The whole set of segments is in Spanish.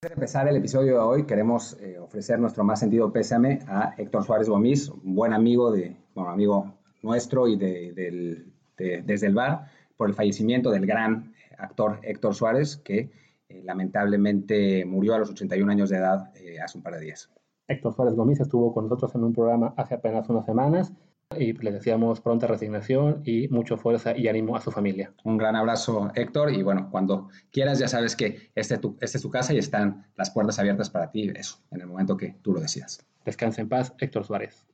Antes de empezar el episodio de hoy, queremos eh, ofrecer nuestro más sentido pésame a Héctor Suárez Gomis, un buen amigo, de, bueno, amigo nuestro y de, desde el bar, por el fallecimiento del gran actor Héctor Suárez, que eh, lamentablemente murió a los 81 años de edad eh, hace un par de días. Héctor Suárez Gomis estuvo con nosotros en un programa hace apenas unas semanas y le deseamos pronta resignación y mucha fuerza y ánimo a su familia. Un gran abrazo, Héctor, y bueno, cuando quieras ya sabes que este, es tu casa y están las puertas abiertas para ti, eso, en el momento que tú lo decidas. Descansa en paz, Héctor Suárez.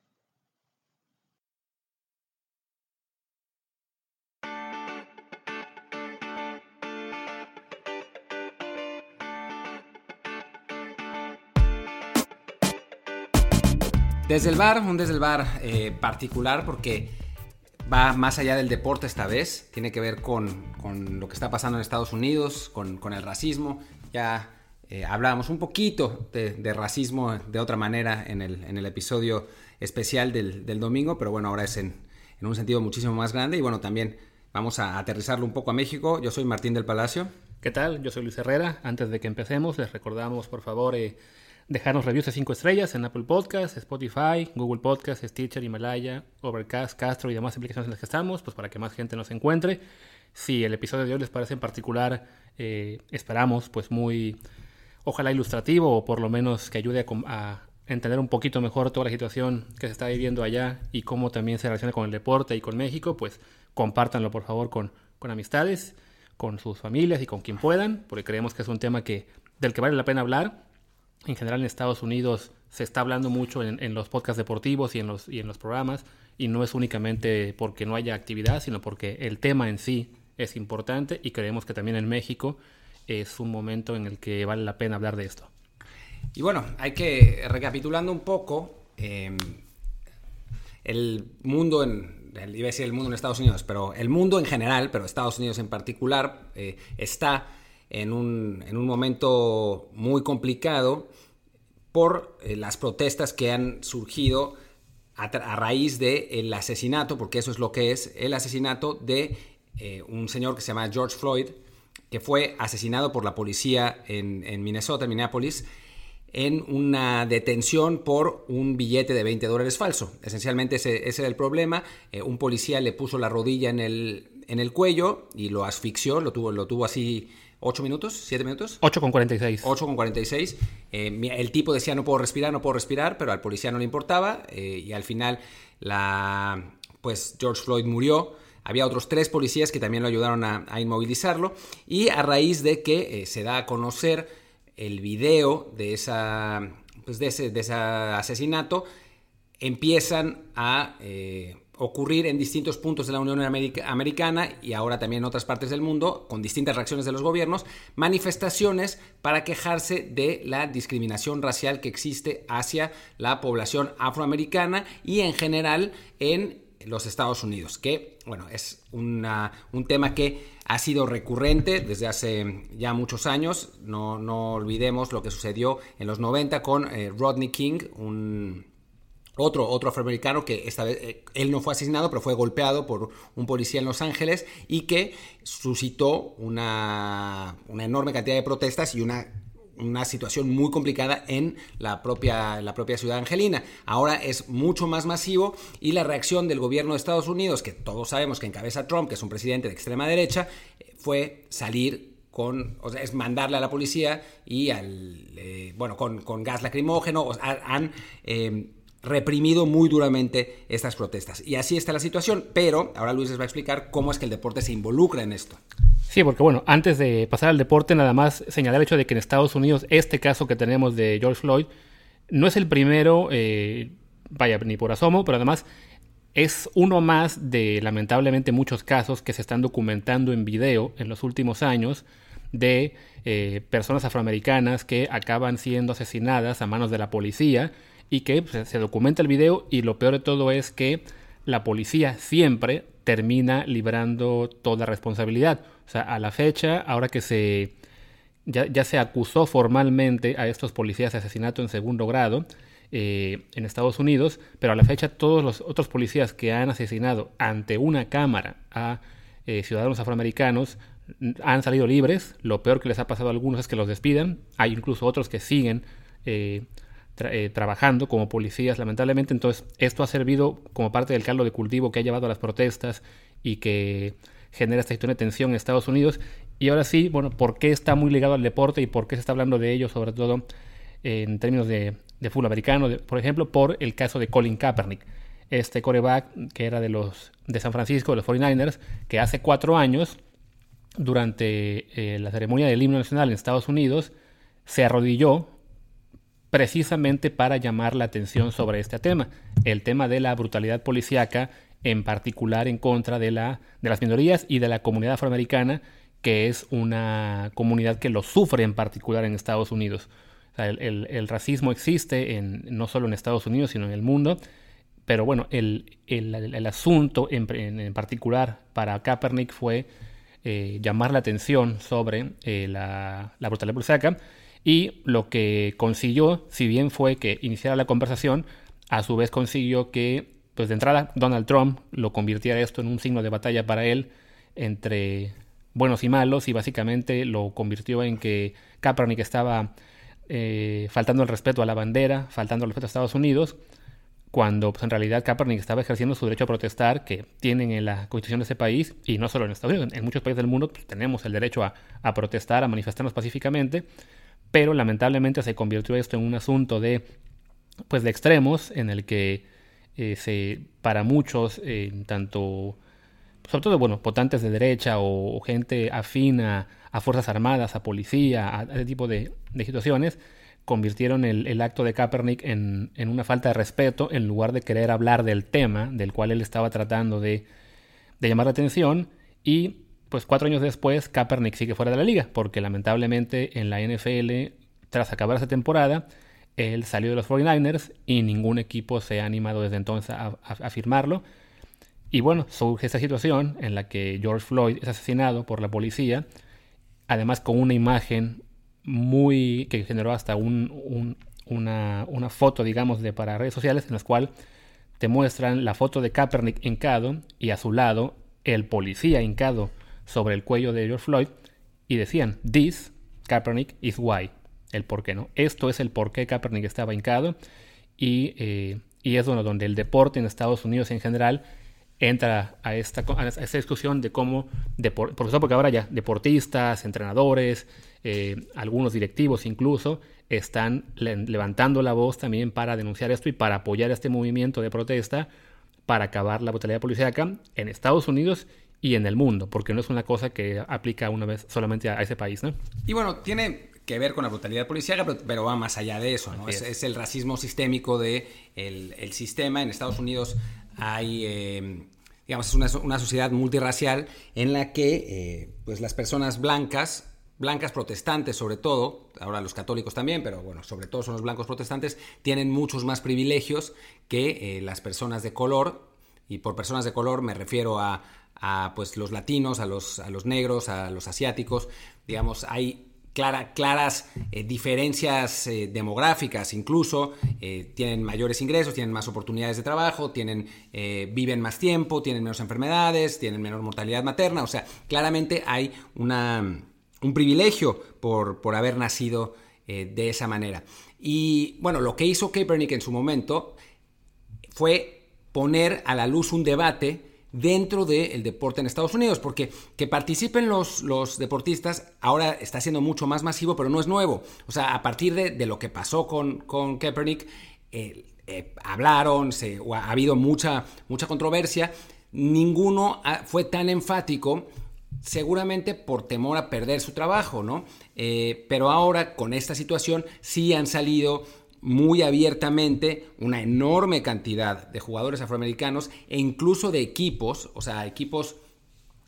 Desde el bar, un desde el bar eh, particular porque va más allá del deporte esta vez, tiene que ver con, lo que está pasando en Estados Unidos, con, el racismo. Ya eh, hablábamos un poquito de, racismo de otra manera en el, episodio especial del, domingo, pero bueno, ahora es en, un sentido muchísimo más grande y bueno, también vamos a aterrizarlo un poco a México. Yo soy Martín del Palacio. ¿Qué tal? Yo soy Luis Herrera. Antes de que empecemos, les recordamos, por favor, eh, dejarnos reviews de 5 estrellas en Apple Podcasts, Spotify, Google Podcasts, Stitcher, Himalaya, Overcast, Castro y demás aplicaciones en las que estamos, pues para que más gente nos encuentre. Si el episodio de hoy les parece en particular, eh, esperamos, pues muy, ojalá ilustrativo o por lo menos que ayude a, entender un poquito mejor toda la situación que se está viviendo allá y cómo también se relaciona con el deporte y con México, pues compártanlo por favor con, con amistades, con sus familias y con quien puedan, porque creemos que es un tema que, del que vale la pena hablar en general en Estados Unidos se está hablando mucho en, los podcasts deportivos y en los, y en los programas, y no es únicamente porque no haya actividad, sino porque el tema en sí es importante y creemos que también en México es un momento en el que vale la pena hablar de esto. Y bueno, hay que, recapitulando un poco, em, el mundo en, iba a decir el mundo en Estados Unidos, pero el mundo en general, pero Estados Unidos en particular, eh, está en un, en un momento muy complicado por eh, las protestas que han surgido a, raíz del asesinato, porque eso es lo que es, el asesinato de eh, un señor que se llama George Floyd, que fue asesinado por la policía en, Minnesota, en Minneapolis, en una detención por un billete de 20 dólares falso. Esencialmente ese, era el problema. Eh, un policía le puso la rodilla en el, en el cuello y lo asfixió, lo tuvo, lo tuvo así 8 minutos, 7 minutos. 8 con 46. 8 con 46. Eh, el tipo decía no puedo respirar, no puedo respirar, pero al policía no le importaba eh, y al final la, pues George Floyd murió. Había otros tres policías que también lo ayudaron a, inmovilizarlo y a raíz de que eh, se da a conocer el video de, esa, pues de, ese, de ese asesinato, empiezan a ocurrir en distintos puntos de la Unión Americana y ahora también en otras partes del mundo, con distintas reacciones de los gobiernos, manifestaciones para quejarse de la discriminación racial que existe hacia la población afroamericana y en general en los Estados Unidos, que bueno, es un tema que ha sido recurrente desde hace ya muchos años. No, no olvidemos lo que sucedió en los 90 con eh, Rodney King, un otro, otro afroamericano que esta vez eh, él no fue asesinado, pero fue golpeado por un policía en Los Ángeles y que suscitó una, enorme cantidad de protestas y una una situación muy complicada en la propia, la propia ciudad angelina. Ahora es mucho más masivo y la reacción del gobierno de Estados Unidos, que todos sabemos que encabeza Trump, que es un presidente de extrema derecha, eh, fue salir con, o sea, es mandarle a la policía y al, eh, bueno, con, con, gas lacrimógeno, han reprimido muy duramente estas protestas. Y así está la situación, pero ahora Luis les va a explicar cómo es que el deporte se involucra en esto. Sí, porque bueno, antes de pasar al deporte, nada más señalar el hecho de que en Estados Unidos este caso que tenemos de George Floyd no es el primero, eh, vaya, ni por asomo, pero además es uno más de lamentablemente muchos casos que se están documentando en video en los últimos años de eh, personas afroamericanas que acaban siendo asesinadas a manos de la policía y que pues, se documenta el video y lo peor de todo es que la policía siempre termina librando toda responsabilidad. O sea, a la fecha, ahora que se ya, se acusó formalmente a estos policías de asesinato en segundo grado eh, en Estados Unidos, pero a la fecha todos los otros policías que han asesinado ante una cámara a eh, ciudadanos afroamericanos han salido libres. Lo peor que les ha pasado a algunos es que los despidan. Hay incluso otros que siguen eh, eh, trabajando como policías, lamentablemente. Entonces, esto ha servido como parte del caldo de cultivo que ha llevado a las protestas y que genera esta situación de tensión en Estados Unidos. Y ahora sí, bueno, ¿por qué está muy ligado al deporte y por qué se está hablando de ello, sobre todo en términos de, fútbol americano, por ejemplo, por el caso de Colin Kaepernick, este coreback que era de los de San Francisco, de los 49ers, que hace cuatro años, durante eh, la ceremonia del himno nacional en Estados Unidos, se arrodilló precisamente para llamar la atención sobre este tema, el tema de la brutalidad policíaca, en particular en contra de, la, de las minorías y de la comunidad afroamericana, que es una comunidad que lo sufre en particular en Estados Unidos. el, racismo existe no solo en Estados Unidos, sino en el mundo, pero bueno, el, asunto en, particular para Kaepernick fue eh, llamar la atención sobre eh, la, la brutalidad policíaca y lo que consiguió, si bien fue que iniciara la conversación, a su vez consiguió que, pues de entrada, Donald Trump lo convirtiera esto en un signo de batalla para él entre buenos y malos y básicamente lo convirtió en que Kaepernick estaba eh, faltando el respeto a la bandera, faltando el respeto a Estados Unidos, cuando pues, en realidad Kaepernick estaba ejerciendo su derecho a protestar que tienen en la constitución de ese país, y no solo en Estados Unidos, en muchos países del mundo pues, tenemos el derecho a, a protestar, a manifestarnos pacíficamente, pero lamentablemente se convirtió esto en un asunto de, pues, de extremos en el que eh, se, para muchos, eh, tanto, sobre todo, bueno, votantes de derecha o, gente afina a Fuerzas Armadas, a policía, a, ese tipo de, situaciones, convirtieron el, acto de Kaepernick en, en, una falta de respeto en lugar de querer hablar del tema del cual él estaba tratando de, de llamar la atención y pues cuatro años después Kaepernick sigue fuera de la liga, porque lamentablemente en la NFL, tras acabar esa temporada, él salió de los 49ers y ningún equipo se ha animado desde entonces a, firmarlo. Y bueno, surge esta situación en la que George Floyd es asesinado por la policía, además con una imagen muy que generó hasta un, una, una, foto, digamos, de para redes sociales en las cual te muestran la foto de Kaepernick hincado y a su lado el policía hincado sobre el cuello de George Floyd y decían, this, Kaepernick, is why. El por qué, ¿no? Esto es el por qué Kaepernick estaba hincado y, eh, y es donde el deporte en Estados Unidos en general entra a esta, a esta discusión de cómo, por porque ahora ya deportistas, entrenadores, eh, algunos directivos incluso, están levantando la voz también para denunciar esto y para apoyar este movimiento de protesta para acabar la brutalidad policíaca en Estados Unidos y en el mundo, porque no es una cosa que aplica una vez solamente a, ese país, ¿no? Y bueno, tiene que ver con la brutalidad policial, pero, va más allá de eso, ¿no? Es, el racismo sistémico del de el sistema. En Estados Unidos hay, eh, digamos, es una, una, sociedad multirracial en la que eh, pues las personas blancas, blancas protestantes sobre todo, ahora los católicos también, pero bueno, sobre todo son los blancos protestantes, tienen muchos más privilegios que eh, las personas de color, y por personas de color me refiero a a pues, los latinos, a los, a los negros, a los asiáticos. Digamos, hay claras eh, diferencias eh, demográficas, incluso eh, tienen mayores ingresos, tienen más oportunidades de trabajo, tienen, viven más tiempo, tienen menos enfermedades, tienen menor mortalidad materna, o sea, claramente hay una, un privilegio por, por haber nacido de esa manera. Y bueno, lo que hizo Kaepernick en su momento fue poner a la luz un debate dentro del deporte en Estados Unidos, porque que participen los, los, deportistas ahora está siendo mucho más masivo, pero no es nuevo. O sea, a partir de, lo que pasó con, con Kaepernick, eh, eh, hablaron, se, ha habido mucha, mucha controversia, ninguno fue tan enfático seguramente por temor a perder su trabajo, ¿no? Eh, pero ahora con esta situación sí han salido muy abiertamente una enorme cantidad de jugadores afroamericanos e incluso de equipos, o sea, equipos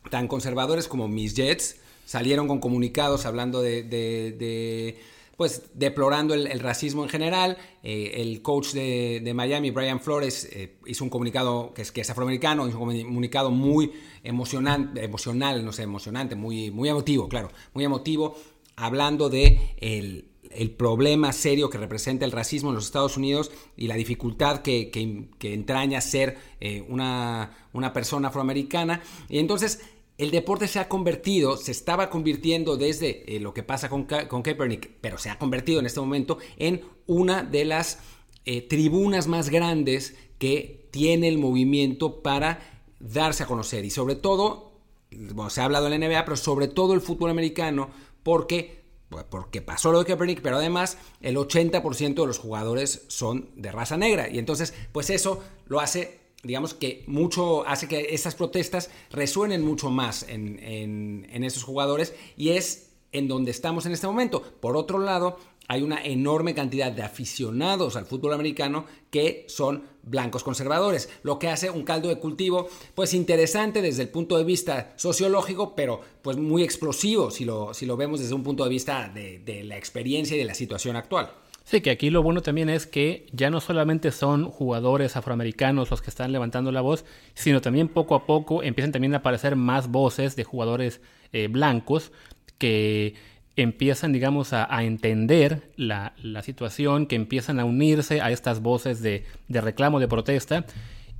tan conservadores como mis Jets, salieron con comunicados hablando de, pues deplorando el, racismo en general. Eh, el coach de, Miami, Brian Flores, eh, hizo un comunicado que es, que es afroamericano, hizo un comunicado muy emocionante, emocional, no sé, emocionante, muy, muy emotivo, claro, muy emotivo, hablando de el el problema serio que representa el racismo en los Estados Unidos y la dificultad que, entraña ser eh, una, persona afroamericana. Y entonces el deporte se ha convertido, se estaba convirtiendo desde eh, lo que pasa con, con, Kaepernick, pero se ha convertido en este momento en una de las eh, tribunas más grandes que tiene el movimiento para darse a conocer. Y sobre todo, se ha hablado en la NBA, pero sobre todo el fútbol americano, porque, porque pasó lo de Kaepernick, pero además el 80% de los jugadores son de raza negra. Y entonces, pues eso lo hace digamos que mucho hace que estas protestas resuenen mucho más en, en, esos jugadores y es en donde estamos en este momento. Por otro lado, hay una enorme cantidad de aficionados al fútbol americano que son blancos conservadores, lo que hace un caldo de cultivo pues interesante desde el punto de vista sociológico, pero pues muy explosivo si lo, si lo vemos desde un punto de vista de, la experiencia y de la situación actual. Sí, que aquí lo bueno también es que ya no solamente son jugadores afroamericanos los que están levantando la voz, sino también poco a poco empiezan también a aparecer más voces de jugadores eh, blancos que empiezan, digamos, a, entender la, situación, que empiezan a unirse a estas voces de, reclamo, de protesta,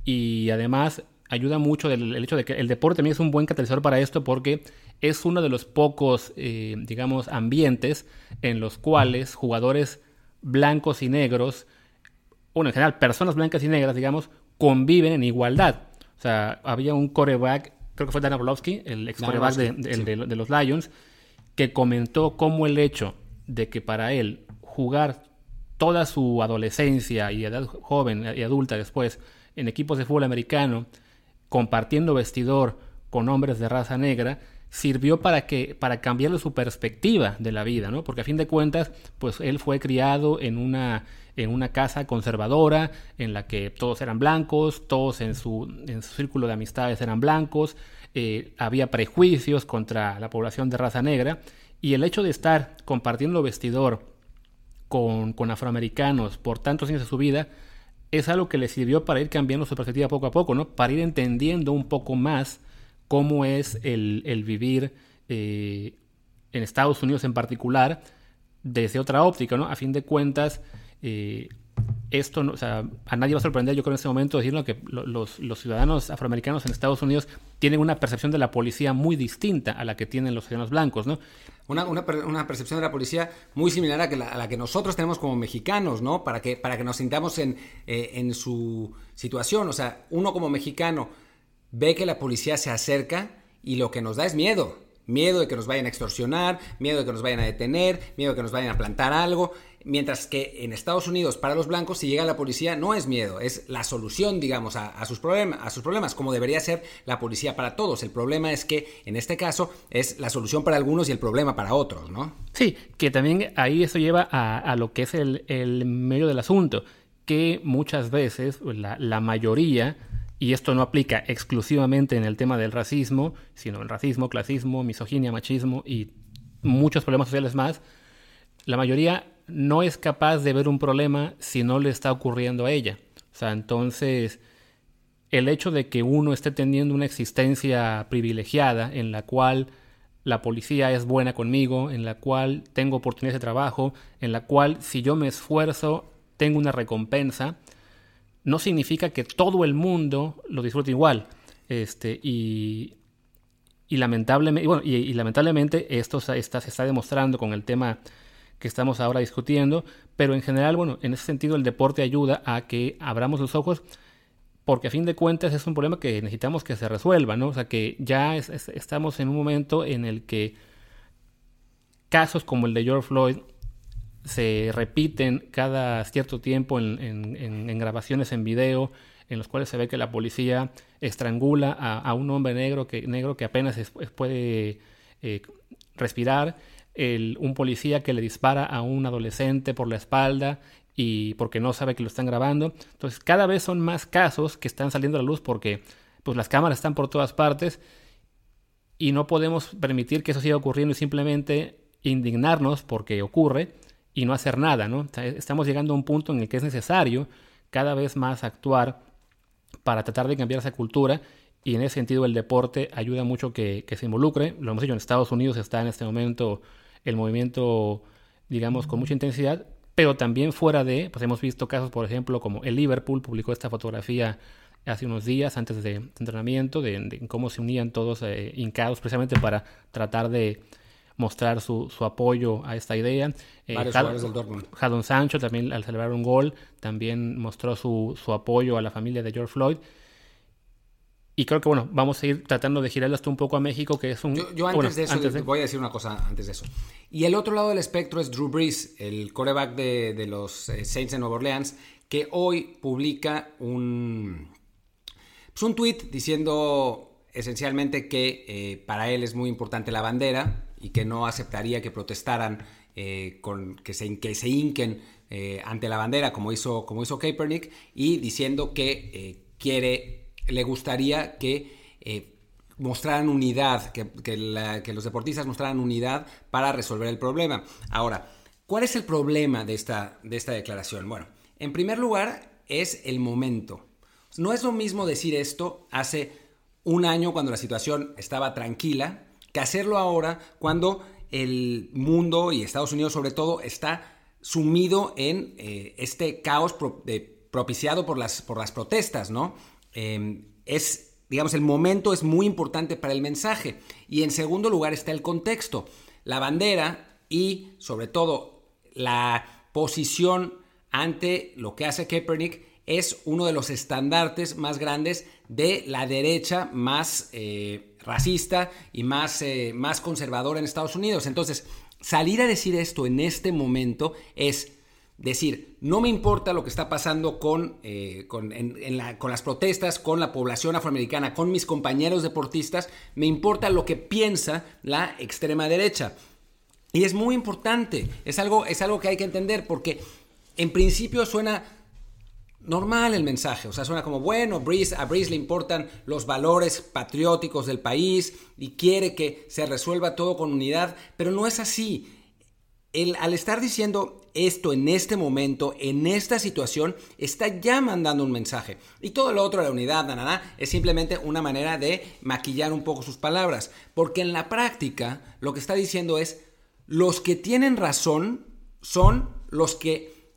y además ayuda mucho el, hecho de que el deporte también es un buen catalizador para esto porque es uno de los pocos, eh, digamos, ambientes en los cuales jugadores blancos y negros, bueno, en general, personas blancas y negras, digamos, conviven en igualdad. O sea, había un coreback, creo que fue Dan Orlovsky, el ex coreback de, los Lions, que comentó cómo el hecho de que para él jugar toda su adolescencia y edad joven y adulta después en equipos de fútbol americano, compartiendo vestidor con hombres de raza negra, sirvió para que para cambiarle su perspectiva de la vida, ¿no? Porque a fin de cuentas, pues él fue criado en una en una casa conservadora en la que todos eran blancos, todos en su, en su círculo de amistades eran blancos, eh, había prejuicios contra la población de raza negra y el hecho de estar compartiendo vestidor con, con afroamericanos por tantos años de su vida es algo que le sirvió para ir cambiando su perspectiva poco a poco, ¿no? Para ir entendiendo un poco más cómo es el, vivir eh, en Estados Unidos en particular desde otra óptica, ¿no? A fin de cuentas, eh, esto, o sea, a nadie va a sorprender, yo creo, en este momento decirlo que los, ciudadanos afroamericanos en Estados Unidos tienen una percepción de la policía muy distinta a la que tienen los ciudadanos blancos, ¿no? Una, una, percepción de la policía muy similar a, la, que nosotros tenemos como mexicanos, ¿no? Para que, para que nos sintamos en, eh, en su situación. O sea, uno como mexicano ve que la policía se acerca y lo que nos da es miedo. Miedo de que nos vayan a extorsionar, miedo de que nos vayan a detener, miedo de que nos vayan a plantar algo. Mientras que en Estados Unidos, para los blancos, si llega la policía, no es miedo, es la solución, digamos, a, sus, problemas, a sus problemas, como debería ser la policía para todos. El problema es que, en este caso, es la solución para algunos y el problema para otros, ¿no? Sí, que también ahí eso lleva a, lo que es el, medio del asunto, que muchas veces la, la mayoría y esto no aplica exclusivamente en el tema del racismo, sino en racismo, clasismo, misoginia, machismo y muchos problemas sociales más, la mayoría no es capaz de ver un problema si no le está ocurriendo a ella. O sea, entonces, el hecho de que uno esté teniendo una existencia privilegiada en la cual la policía es buena conmigo, en la cual tengo oportunidades de trabajo, en la cual si yo me esfuerzo tengo una recompensa, no significa que todo el mundo lo disfrute igual. Este, y, lamentablemente, bueno, y, lamentablemente esto está, se está demostrando con el tema que estamos ahora discutiendo, pero en general, bueno, en ese sentido el deporte ayuda a que abramos los ojos porque a fin de cuentas es un problema que necesitamos que se resuelva, ¿no? O sea, que ya estamos en un momento en el que casos como el de George Floyd se repiten cada cierto tiempo en, grabaciones en video en los cuales se ve que la policía estrangula a, un hombre negro que, negro que apenas puede eh, respirar, un policía que le dispara a un adolescente por la espalda y porque no sabe que lo están grabando. Entonces cada vez son más casos que están saliendo a la luz porque pues, las cámaras están por todas partes y no podemos permitir que eso siga ocurriendo y simplemente indignarnos porque ocurre y no hacer nada, ¿no? Estamos llegando a un punto en el que es necesario cada vez más actuar para tratar de cambiar esa cultura y en ese sentido el deporte ayuda mucho que, se involucre. Lo hemos dicho, en Estados Unidos está en este momento el movimiento, digamos, con mucha intensidad, pero también fuera de, pues hemos visto casos, por ejemplo, como el Liverpool publicó esta fotografía hace unos días antes de entrenamiento, de, cómo se unían todos eh, hincados precisamente para tratar de mostrar su, apoyo a esta idea. Eh, del Jadon Sancho también al celebrar un gol también mostró su, apoyo a la familia de George Floyd. Y creo que bueno, vamos a ir tratando de girarlo hasta un poco a México, que es un... Yo, antes, de eso, voy a decir una cosa antes de eso. Y el otro lado del espectro es Drew Brees, el coreback de, los eh, Saints de Nueva Orleans, que hoy publica un, pues un tweet diciendo esencialmente que eh, para él es muy importante la bandera y que no aceptaría que protestaran, eh, con, que, se, que se hinquen eh, ante la bandera como hizo, como hizo Kaepernick y diciendo que quiere, le gustaría que mostraran unidad, que, que, los deportistas mostraran unidad para resolver el problema. Ahora, ¿cuál es el problema de esta, de esta declaración? Bueno, en primer lugar es el momento. No es lo mismo decir esto hace un año cuando la situación estaba tranquila que hacerlo ahora cuando el mundo y Estados Unidos sobre todo está sumido en eh, este caos propiciado por las, por las protestas, ¿no? Em, es, digamos, el momento es muy importante para el mensaje. Y en segundo lugar está el contexto. La bandera y sobre todo la posición ante lo que hace Kaepernick es uno de los estandartes más grandes de la derecha más eh, racista y más, eh, más conservadora en Estados Unidos. Entonces, salir a decir esto en este momento es decir, no me importa lo que está pasando con, eh, con, las protestas, con la población afroamericana, con mis compañeros deportistas, me importa lo que piensa la extrema derecha. Y es muy importante, es algo, es algo que hay que entender porque en principio suena normal el mensaje, o sea, suena como, bueno, a Breeze le importan los valores patrióticos del país y quiere que se resuelva todo con unidad, pero no es así. El, al estar diciendo esto en este momento, en esta situación, está ya mandando un mensaje. Y todo lo otro, la unidad, nada, es simplemente una manera de maquillar un poco sus palabras. Porque en la práctica, lo que está diciendo es, los que tienen razón son los que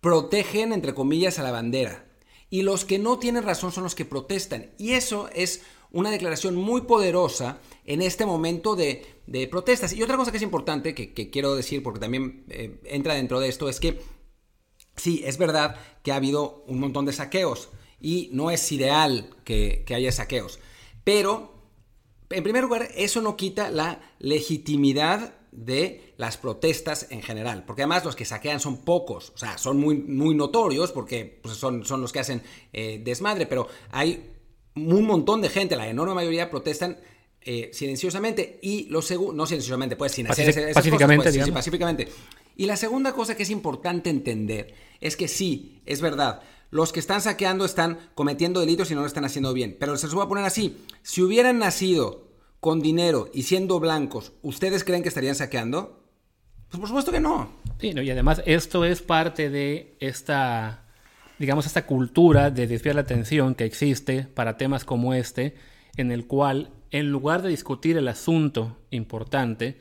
protegen, entre comillas, a la bandera. Y los que no tienen razón son los que protestan. Y eso es una declaración muy poderosa en este momento de, protestas. Y otra cosa que es importante, que, quiero decir, porque también eh, entra dentro de esto, es que sí, es verdad que ha habido un montón de saqueos y no es ideal que, que haya saqueos. Pero, en primer lugar, eso no quita la legitimidad de las protestas en general, porque además los que saquean son pocos, o sea, son muy, muy notorios porque pues, son, son los que hacen eh, desmadre, pero hay un montón de gente, la enorme mayoría protestan eh, silenciosamente y lo segundo, no silenciosamente, pues sin hacer esas pacíficamente, cosas, pues, sí, pacíficamente. Y la segunda cosa que es importante entender es que sí, es verdad, los que están saqueando están cometiendo delitos y no lo están haciendo bien, pero se los voy a poner así, si hubieran nacido con dinero y siendo blancos, ¿ustedes creen que estarían saqueando? Pues por supuesto que no. Sí, y además esto es parte de esta, digamos, esta cultura de desviar la atención que existe para temas como este, en el cual, en lugar de discutir el asunto importante,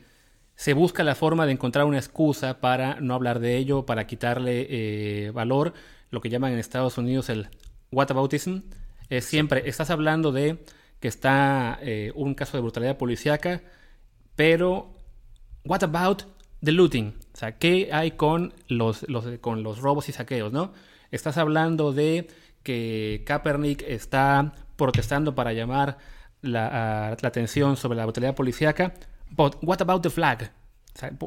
se busca la forma de encontrar una excusa para no hablar de ello, para quitarle eh, valor, lo que llaman en Estados Unidos el whataboutism. Es siempre, estás hablando de que está eh, un caso de brutalidad policíaca, pero what about the looting? O sea, ¿qué hay con los, con los robos y saqueos, no? Estás hablando de que Kaepernick está protestando para llamar la, atención sobre la brutalidad policíaca, but what about the flag?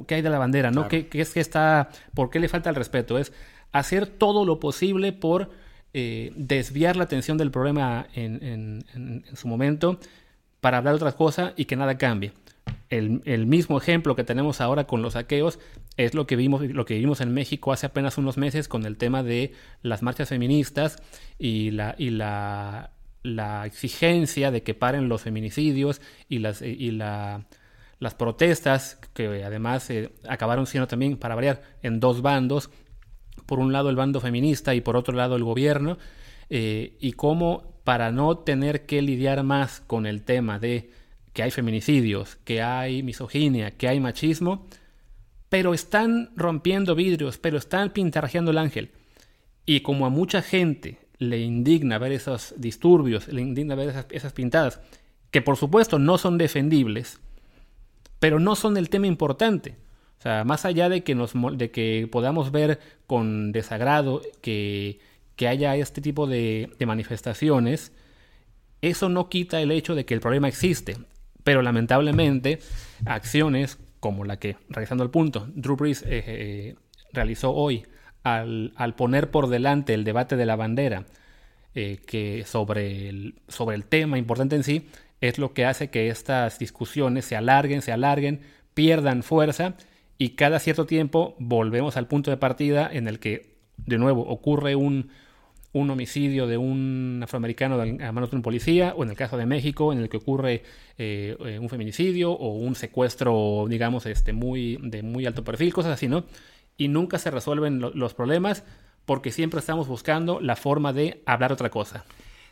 ¿Qué hay de la bandera? ¿no? ¿Qué, ¿Qué, es que está, ¿Por qué le falta el respeto? Es hacer todo lo posible por eh, desviar la atención del problema en, su momento para hablar de otras cosas y que nada cambie. El, mismo ejemplo que tenemos ahora con los saqueos es lo que vimos lo que vimos en México hace apenas unos meses con el tema de las marchas feministas y la y la, exigencia de que paren los feminicidios y las y la, las protestas que además eh, acabaron siendo también para variar en dos bandos. Por un lado el bando feminista y por otro lado el gobierno, eh, y cómo para no tener que lidiar más con el tema de que hay feminicidios, que hay misoginia, que hay machismo, pero están rompiendo vidrios, pero están pintarrajeando el ángel. Y como a mucha gente le indigna ver esos disturbios, le indigna ver esas, esas pintadas, que por supuesto no son defendibles, pero no son el tema importante. O sea, más allá de que, nos, de que podamos ver con desagrado que, que haya este tipo de, de, manifestaciones, eso no quita el hecho de que el problema existe. Pero lamentablemente, acciones como la que, realizando el punto, Drew Brees eh, eh, realizó hoy al, al, poner por delante el debate de la bandera eh, que sobre el, sobre el tema importante en sí, es lo que hace que estas discusiones se alarguen, se alarguen, pierdan fuerza y cada cierto tiempo volvemos al punto de partida en el que de nuevo ocurre un, un homicidio de un afroamericano a manos de un policía, o en el caso de México, en el que ocurre eh, eh, un feminicidio o un secuestro, digamos, este, muy, de muy alto perfil, cosas así, ¿no? Y nunca se resuelven lo, los problemas porque siempre estamos buscando la forma de hablar otra cosa.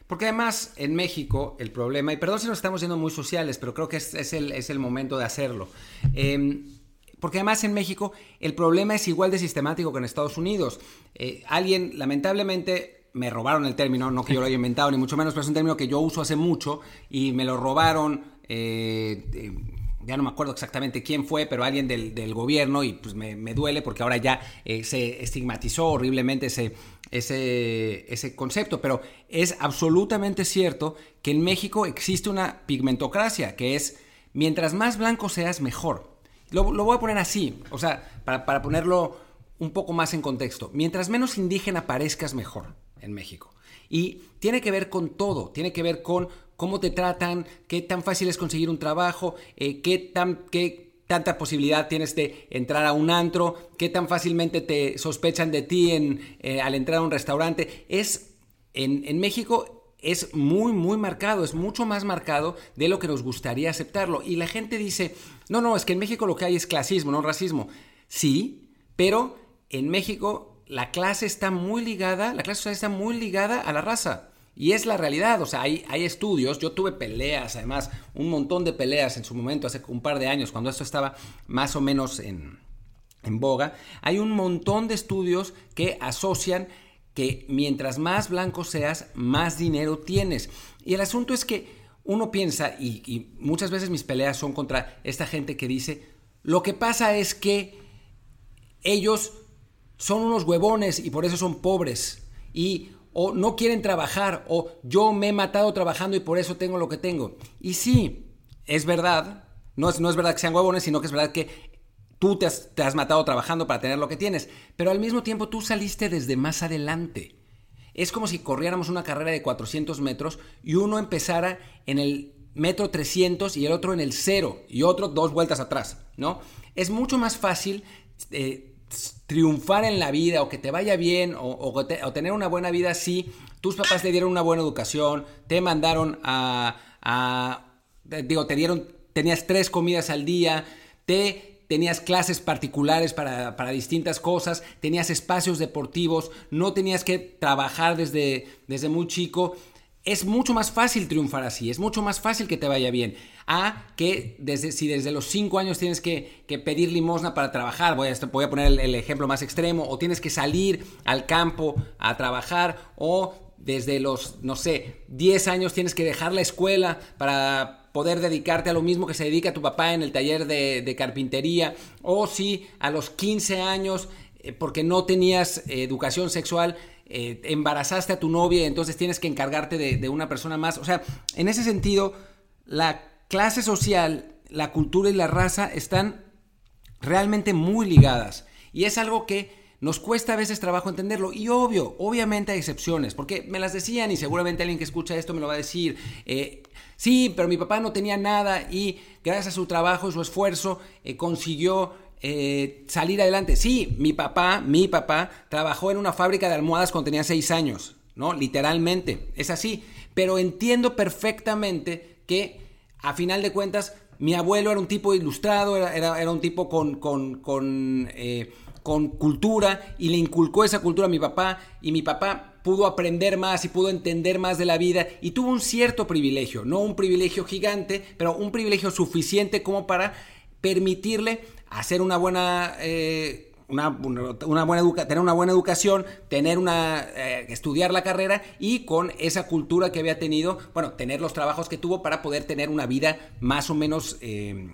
Porque además en México el problema, y perdón si nos estamos yendo muy sociales, pero creo que es, es, el, es el, momento de hacerlo. Eh, porque además en México el problema es igual de sistemático que en Estados Unidos. Eh, alguien, lamentablemente, me robaron el término, no que yo lo haya inventado, ni mucho menos, pero es un término que yo uso hace mucho y me lo robaron. Eh, eh, ya no me acuerdo exactamente quién fue, pero alguien del, gobierno y pues me, me, duele porque ahora ya eh, se estigmatizó horriblemente ese, ese, ese concepto, pero es absolutamente cierto que en México existe una pigmentocracia, que es mientras más blanco seas, mejor. Lo, lo voy a poner así, o sea, para, para ponerlo un poco más en contexto. Mientras menos indígena parezcas, mejor en México. Y tiene que ver con todo, tiene que ver con cómo te tratan, qué tan fácil es conseguir un trabajo, eh, qué, tan, qué tanta posibilidad tienes de entrar a un antro, qué tan fácilmente te sospechan de ti eh, al entrar a un restaurante. Es en, en México es muy, muy marcado, es mucho más marcado de lo que nos gustaría aceptarlo. Y la gente dice, no, no, es que en México lo que hay es clasismo, no racismo. Sí, pero en México la clase está muy ligada, la clase social está muy ligada a la raza. Y es la realidad, o sea, hay, hay, estudios, yo tuve peleas, además, un montón de peleas en su momento, hace un par de años, cuando esto estaba más o menos en, en boga. Hay un montón de estudios que asocian que mientras más blanco seas, más dinero tienes. Y el asunto es que uno piensa, y, y muchas veces mis peleas son contra esta gente que dice, lo que pasa es que ellos son unos huevones y por eso son pobres. Y o no quieren trabajar o yo me he matado trabajando y por eso tengo lo que tengo. Y sí, es verdad, no es, no es verdad que sean huevones, sino que es verdad que tú te has, te has matado trabajando para tener lo que tienes, pero al mismo tiempo tú saliste desde más adelante. Es como si corriéramos una carrera de 400 metros y uno empezara en el metro 300 y el otro en el cero y otro dos vueltas atrás, ¿no? Es mucho más fácil eh, triunfar en la vida o que te vaya bien o, o, o, tener una buena vida si tus papás te dieron una buena educación, te mandaron a, a digo, te dieron, tenías tres comidas al día, te tenías clases particulares para, para, distintas cosas, tenías espacios deportivos, no tenías que trabajar desde, desde muy chico. Es mucho más fácil triunfar así, es mucho más fácil que te vaya bien. A que desde, si desde los 5 años tienes que, pedir limosna para trabajar, voy a, poner el, ejemplo más extremo, o tienes que salir al campo a trabajar, o desde los, no sé, 10 años tienes que dejar la escuela para poder dedicarte a lo mismo que se dedica tu papá en el taller de, carpintería, o si a los 15 años, eh, porque no tenías educación sexual, eh, embarazaste a tu novia entonces tienes que encargarte de, de una persona más. O sea, en ese sentido, la clase social, la cultura y la raza están realmente muy ligadas. Y es algo que nos cuesta a veces trabajo entenderlo. Y obvio, obviamente hay excepciones, porque me las decían y seguramente alguien que escucha esto me lo va a decir. Eh, sí, pero mi papá no tenía nada y gracias a su trabajo y su esfuerzo eh, consiguió eh, salir adelante. Sí, mi papá, mi papá trabajó en una fábrica de almohadas cuando tenía seis años, ¿no? Literalmente, es así. Pero entiendo perfectamente que a final de cuentas, mi abuelo era un tipo ilustrado, era, un tipo con, con, eh, con, cultura y le inculcó esa cultura a mi papá y mi papá pudo aprender más y pudo entender más de la vida y tuvo un cierto privilegio, no un privilegio gigante, pero un privilegio suficiente como para permitirle hacer una buena... Eh, una, buena educa tener una buena educación, tener una, eh, estudiar la carrera y con esa cultura que había tenido, bueno, tener los trabajos que tuvo para poder tener una vida más o menos, eh,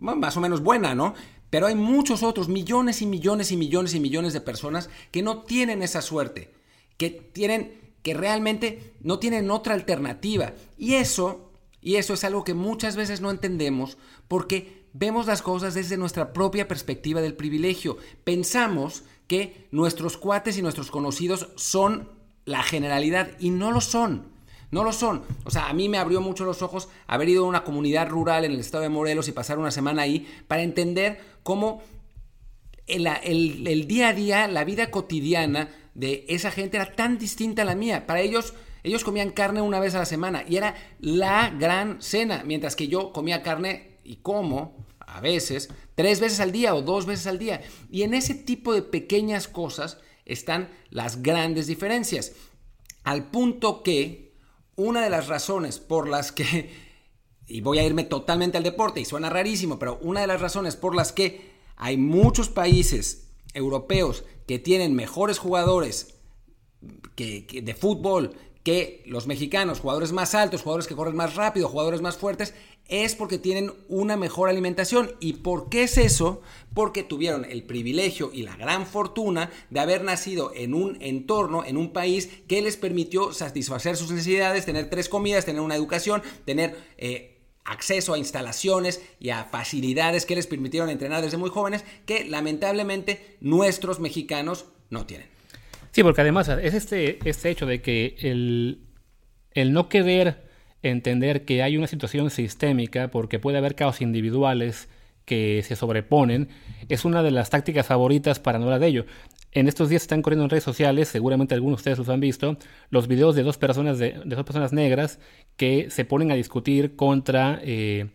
más o menos buena, ¿no? Pero hay muchos otros, millones y millones y millones y millones de personas que no tienen esa suerte, que tienen, que realmente no tienen otra alternativa. Y eso, y eso es algo que muchas veces no entendemos porque vemos las cosas desde nuestra propia perspectiva del privilegio. Pensamos que nuestros cuates y nuestros conocidos son la generalidad y no lo son. No lo son. O sea, a mí me abrió mucho los ojos haber ido a una comunidad rural en el estado de Morelos y pasar una semana ahí para entender cómo el, el, día a día, la vida cotidiana de esa gente era tan distinta a la mía. Para ellos, ellos comían carne una vez a la semana y era la gran cena, mientras que yo comía carne y como a veces, tres veces al día o dos veces al día. Y en ese tipo de pequeñas cosas están las grandes diferencias. Al punto que una de las razones por las que, y voy a irme totalmente al deporte y suena rarísimo, pero una de las razones por las que hay muchos países europeos que tienen mejores jugadores que, de fútbol que los mexicanos, jugadores más altos, jugadores que corren más rápido, jugadores más fuertes, es porque tienen una mejor alimentación. ¿Y por qué es eso? Porque tuvieron el privilegio y la gran fortuna de haber nacido en un entorno, en un país que les permitió satisfacer sus necesidades, tener tres comidas, tener una educación, tener... Eh, acceso a instalaciones y a facilidades que les permitieron entrenar desde muy jóvenes que lamentablemente nuestros mexicanos no tienen. Sí, porque además es este, este hecho de que el, el no querer entender que hay una situación sistémica porque puede haber caos individuales que se sobreponen, es una de las tácticas favoritas para no hablar de ello. En estos días están corriendo en redes sociales, seguramente algunos de ustedes los han visto, los videos de dos personas, de, dos personas negras que se ponen a discutir contra eh,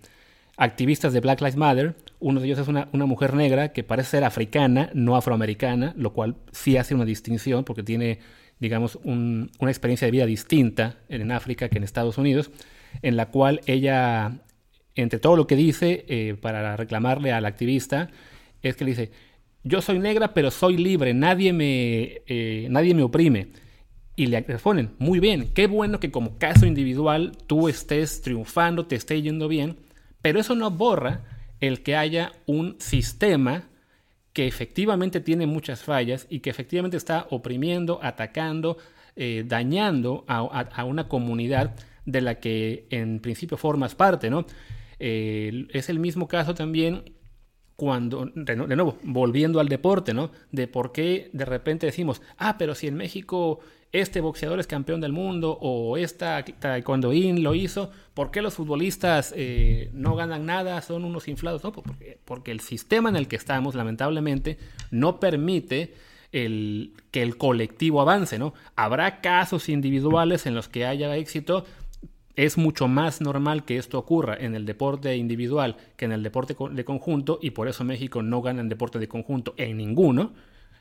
activistas de Black Lives Matter. Uno de ellos es una, una, mujer negra que parece ser africana, no afroamericana, lo cual sí hace una distinción porque tiene digamos, una experiencia de vida distinta en África que en Estados Unidos, en la cual ella, entre todo lo que dice eh, para reclamarle al activista, es que le dice, yo soy negra pero soy libre, nadie me, eh, nadie me oprime. Y le responden, muy bien, qué bueno que como caso individual tú estés triunfando, te esté yendo bien, pero eso no borra el que haya un sistema que efectivamente tiene muchas fallas y que efectivamente está oprimiendo, atacando, eh, dañando a, una comunidad de la que en principio formas parte, ¿no? Eh, es el mismo caso también cuando, de nuevo, volviendo al deporte, ¿no? De por qué de repente decimos, ah, pero si en México este boxeador es campeón del mundo o esta taekwondoín lo hizo, ¿por qué los futbolistas eh, no ganan nada? Son unos inflados. No, porque, porque el sistema en el que estamos, lamentablemente, no permite que el colectivo avance, ¿no? Habrá casos individuales en los que haya éxito. Es mucho más normal que esto ocurra en el deporte individual que en el deporte de conjunto y por eso México no gana en deporte de conjunto en ninguno.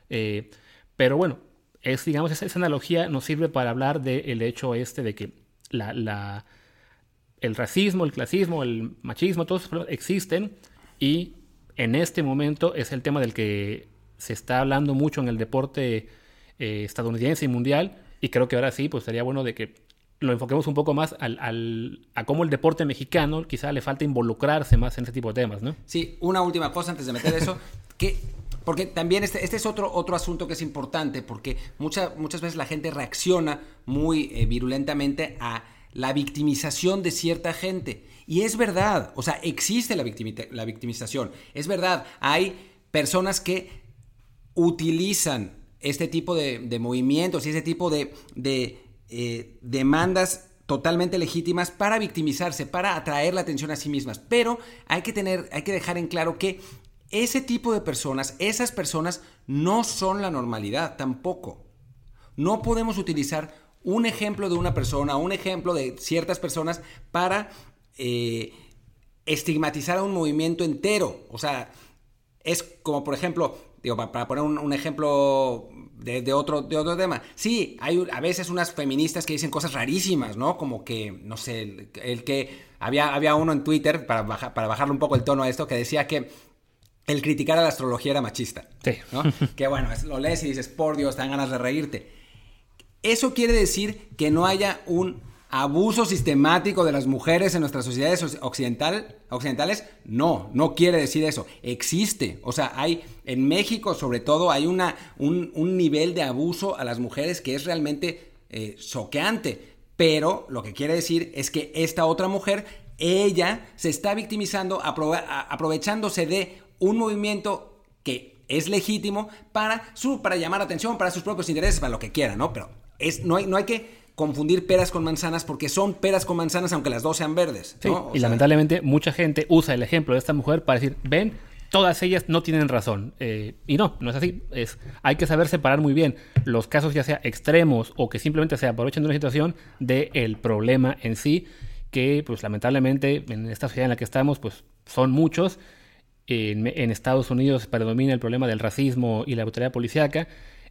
Eh, pero bueno, es, digamos, esa, analogía nos sirve para hablar del hecho este de que la, el racismo, el clasismo, el machismo, todos existen y en este momento es el tema del que se está hablando mucho en el deporte eh, estadounidense y mundial y creo que ahora sí, pues sería bueno de que lo enfoquemos un poco más al, al, a cómo el deporte mexicano quizá le falta involucrarse más en este tipo de temas, ¿no? Sí, una última cosa antes de meter eso, que porque también este, este, es otro, otro asunto que es importante, porque muchas veces la gente reacciona muy eh, virulentamente a la victimización de cierta gente. Y es verdad, o sea, existe la, la victimización. Es verdad, hay personas que utilizan este tipo de, movimientos y ese tipo de, de eh, demandas totalmente legítimas para victimizarse, para atraer la atención a sí mismas. Pero hay que tener, hay que dejar en claro que ese tipo de personas, esas personas no son la normalidad tampoco. No podemos utilizar un ejemplo de una persona, un ejemplo de ciertas personas para eh, estigmatizar a un movimiento entero. O sea, es como por ejemplo, digo, para, poner un, ejemplo de, otro, de otro tema. Sí, hay a veces unas feministas que dicen cosas rarísimas, ¿no? Como que, no sé, el, que había, había uno en Twitter, para, para bajarle un poco el tono a esto, que decía que el criticar a la astrología era machista. Sí. ¿no? que bueno, lo lees y dices, por Dios, te dan ganas de reírte. Eso quiere decir que no haya un abuso sistemático de las mujeres en nuestras sociedades occidental, occidentales. No, no quiere decir eso. Existe. O sea, hay en México sobre todo hay una, un, nivel de abuso a las mujeres que es realmente eh, choqueante. Pero lo que quiere decir es que esta otra mujer, ella se está victimizando, aprovechándose de un movimiento que es legítimo para, su, para llamar atención, para sus propios intereses, para lo que quiera, ¿no? Pero es, no, hay, no hay que confundir peras con manzanas porque son peras con manzanas aunque las dos sean verdes. y lamentablemente mucha gente usa el ejemplo de esta mujer para decir, ven, todas ellas no tienen razón. Eh, y no, no es así. Es, hay que saber separar muy bien los casos ya sea extremos o que simplemente se aprovechen de una situación del problema en sí, que pues lamentablemente en esta sociedad en la que estamos pues son muchos en, Estados Unidos predomina el problema del racismo y la autoridad policíaca.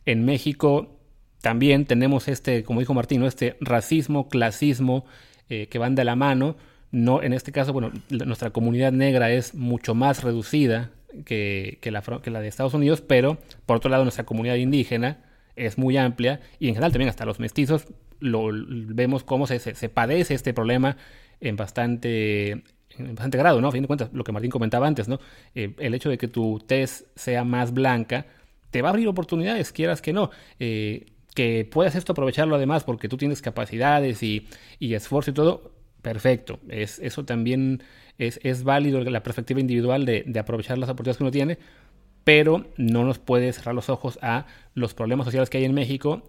En México también tenemos este, como dijo Martín, este racismo, clasismo eh, que van de la mano. No, en este caso, bueno, nuestra comunidad negra es mucho más reducida que, la, de Estados Unidos, pero por otro lado nuestra comunidad indígena es muy amplia y en general también hasta los mestizos lo, vemos cómo se, padece este problema en bastante bastante grado, ¿no? A fin de cuentas, lo que Martín comentaba antes, ¿no? Eh, el hecho de que tu test sea más blanca te va a abrir oportunidades, quieras que no. Eh, que puedas esto aprovecharlo además porque tú tienes capacidades y, esfuerzo y todo, perfecto. Es, eso también es, es válido la perspectiva individual de, de, aprovechar las oportunidades que uno tiene, pero no nos puede cerrar los ojos a los problemas sociales que hay en México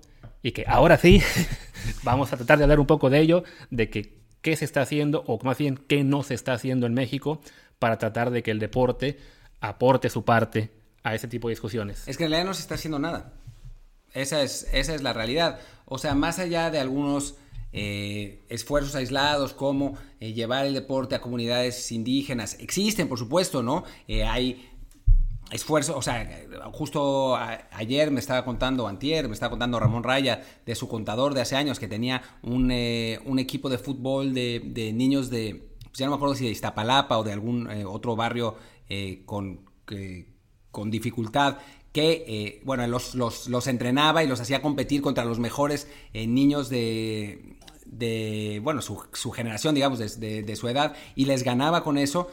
y que ahora sí vamos a tratar de hablar un poco de ello, de que qué se está haciendo o más bien qué no se está haciendo en México para tratar de que el deporte aporte su parte a ese tipo de discusiones. Es que en realidad no se está haciendo nada. Esa es, esa es la realidad. O sea, más allá de algunos eh, esfuerzos aislados como eh, llevar el deporte a comunidades indígenas, existen, por supuesto, ¿no? Eh, hay esfuerzo, o sea, justo ayer me estaba contando, antier, me estaba contando Ramón Raya de su contador de hace años que tenía un, eh, equipo de fútbol de, niños de, pues ya no me acuerdo si de Iztapalapa o de algún eh, otro barrio eh, con, con dificultad, que, bueno, los, los, entrenaba y los hacía competir contra los mejores niños de, de, bueno, su, su generación, digamos, de, de su edad, y les ganaba con eso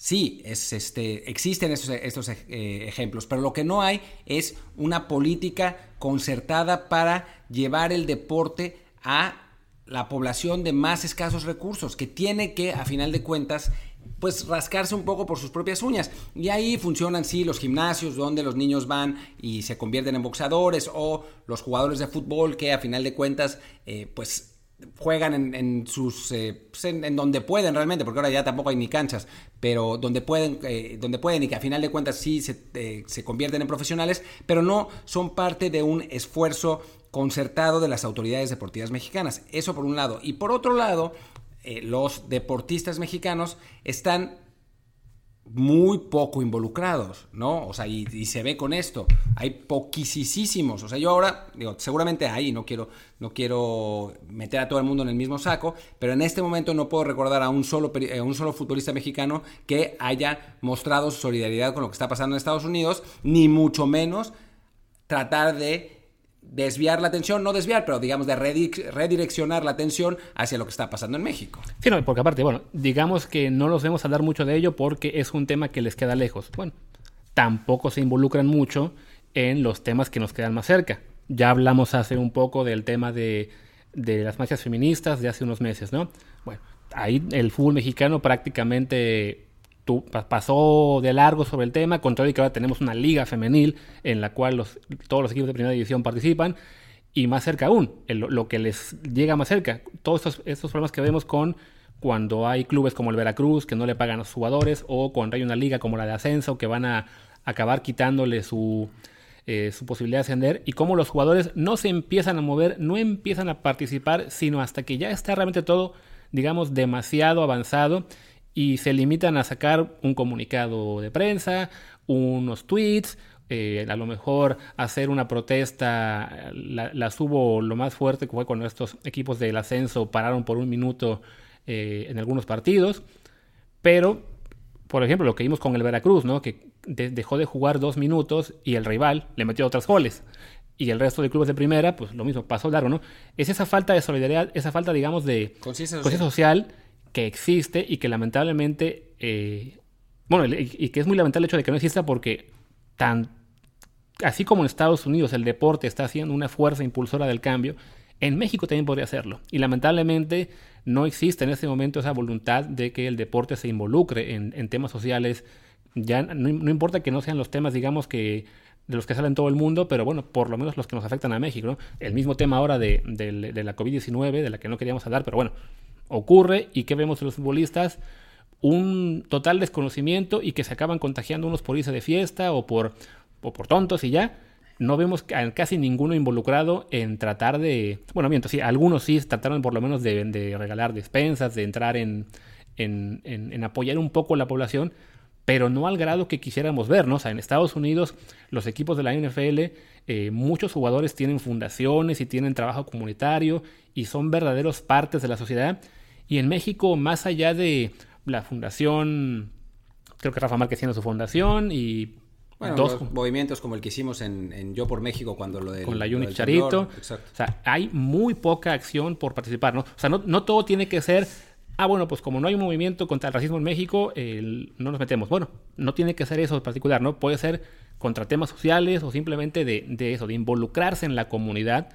Sí, es, este, existen estos, eh, ejemplos, pero lo que no hay es una política concertada para llevar el deporte a la población de más escasos recursos, que tiene que, a final de cuentas, pues rascarse un poco por sus propias uñas. Y ahí funcionan, sí, los gimnasios donde los niños van y se convierten en boxadores o los jugadores de fútbol que, a final de cuentas, eh, pues juegan en, sus eh, pues en, donde pueden realmente porque ahora ya tampoco hay ni canchas pero donde pueden eh, donde pueden y que a final de cuentas sí se, eh, se, convierten en profesionales pero no son parte de un esfuerzo concertado de las autoridades deportivas mexicanas. Eso por un lado. Y por otro lado los deportistas mexicanos están muy poco involucrados, ¿no? O sea, y, se ve con esto. Hay poquisísimos. O sea, yo ahora, digo, seguramente hay, no quiero, no quiero meter a todo el mundo en el mismo saco, pero en este momento no puedo recordar a un solo, a un solo futbolista mexicano que haya mostrado solidaridad con lo que está pasando en Estados Unidos, ni mucho menos tratar de desviar la atención, no desviar, pero digamos de redireccionar la atención hacia lo que está pasando en México. Sí, no, porque aparte, bueno, digamos que no los vemos hablar mucho de ello porque es un tema que les queda lejos. Bueno, tampoco se involucran mucho en los temas que nos quedan más cerca. Ya hablamos hace un poco del tema de, de las marchas feministas de hace unos meses, ¿no? Bueno, ahí el fútbol mexicano prácticamente pasó de largo sobre el tema, con todo y que ahora tenemos una liga femenil en la cual todos los equipos de primera división participan, y más cerca aún, lo que les llega más cerca, todos estos, problemas que vemos con cuando hay clubes como el Veracruz que no le pagan a los jugadores, o cuando hay una liga como la de ascenso que van a acabar quitándole su, eh, su posibilidad de ascender, y cómo los jugadores no se empiezan a mover, no empiezan a participar, sino hasta que ya está realmente todo, digamos, demasiado avanzado y se limitan a sacar un comunicado de prensa, unos tweets, eh, a lo mejor hacer una protesta, la, la, subo lo más fuerte que fue cuando estos equipos del ascenso pararon por un minuto eh, en algunos partidos, pero por ejemplo, lo que vimos con el Veracruz, ¿no? Que dejó de jugar dos minutos y el rival le metió otros goles. Y el resto de clubes de primera, pues lo mismo, pasó largo, ¿no? Es esa falta de solidaridad, esa falta, digamos, de conciencia social. Existe y que lamentablemente, eh, bueno, y, que es muy lamentable el hecho de que no exista porque tan, así como en Estados Unidos el deporte está haciendo una fuerza impulsora del cambio, en México también podría hacerlo. Y lamentablemente no existe en este momento esa voluntad de que el deporte se involucre en, temas sociales. Ya no, importa que no sean los temas, digamos, que de los que salen todo el mundo, pero bueno, por lo menos los que nos afectan a México. El mismo tema ahora de, la COVID-19, de la que no queríamos hablar, pero bueno, ocurre y ¿qué vemos en los futbolistas? Un total desconocimiento y que se acaban contagiando unos por irse de fiesta o por, o por tontos y ya no vemos casi ninguno involucrado en tratar de, bueno, miento, sí, algunos sí trataron por lo menos de, regalar despensas, de entrar en, en, apoyar un poco la población, pero no al grado que quisiéramos ver, ¿no? O sea, en Estados Unidos los equipos de la NFL, eh, muchos jugadores tienen fundaciones y tienen trabajo comunitario y son verdaderos partes de la sociedad. Y en México, más allá de la fundación, creo que Rafa Márquez tiene su fundación y bueno, dos movimientos como el que hicimos en, Yo por México cuando lo de con la Unit Charito. O sea, hay muy poca acción por participar, ¿no? O sea, no, no, todo tiene que ser, ah, bueno, pues como no hay un movimiento contra el racismo en México, no nos metemos. Bueno, no tiene que ser eso en particular, ¿no? Puede ser contra temas sociales o simplemente de, de eso, de involucrarse en la comunidad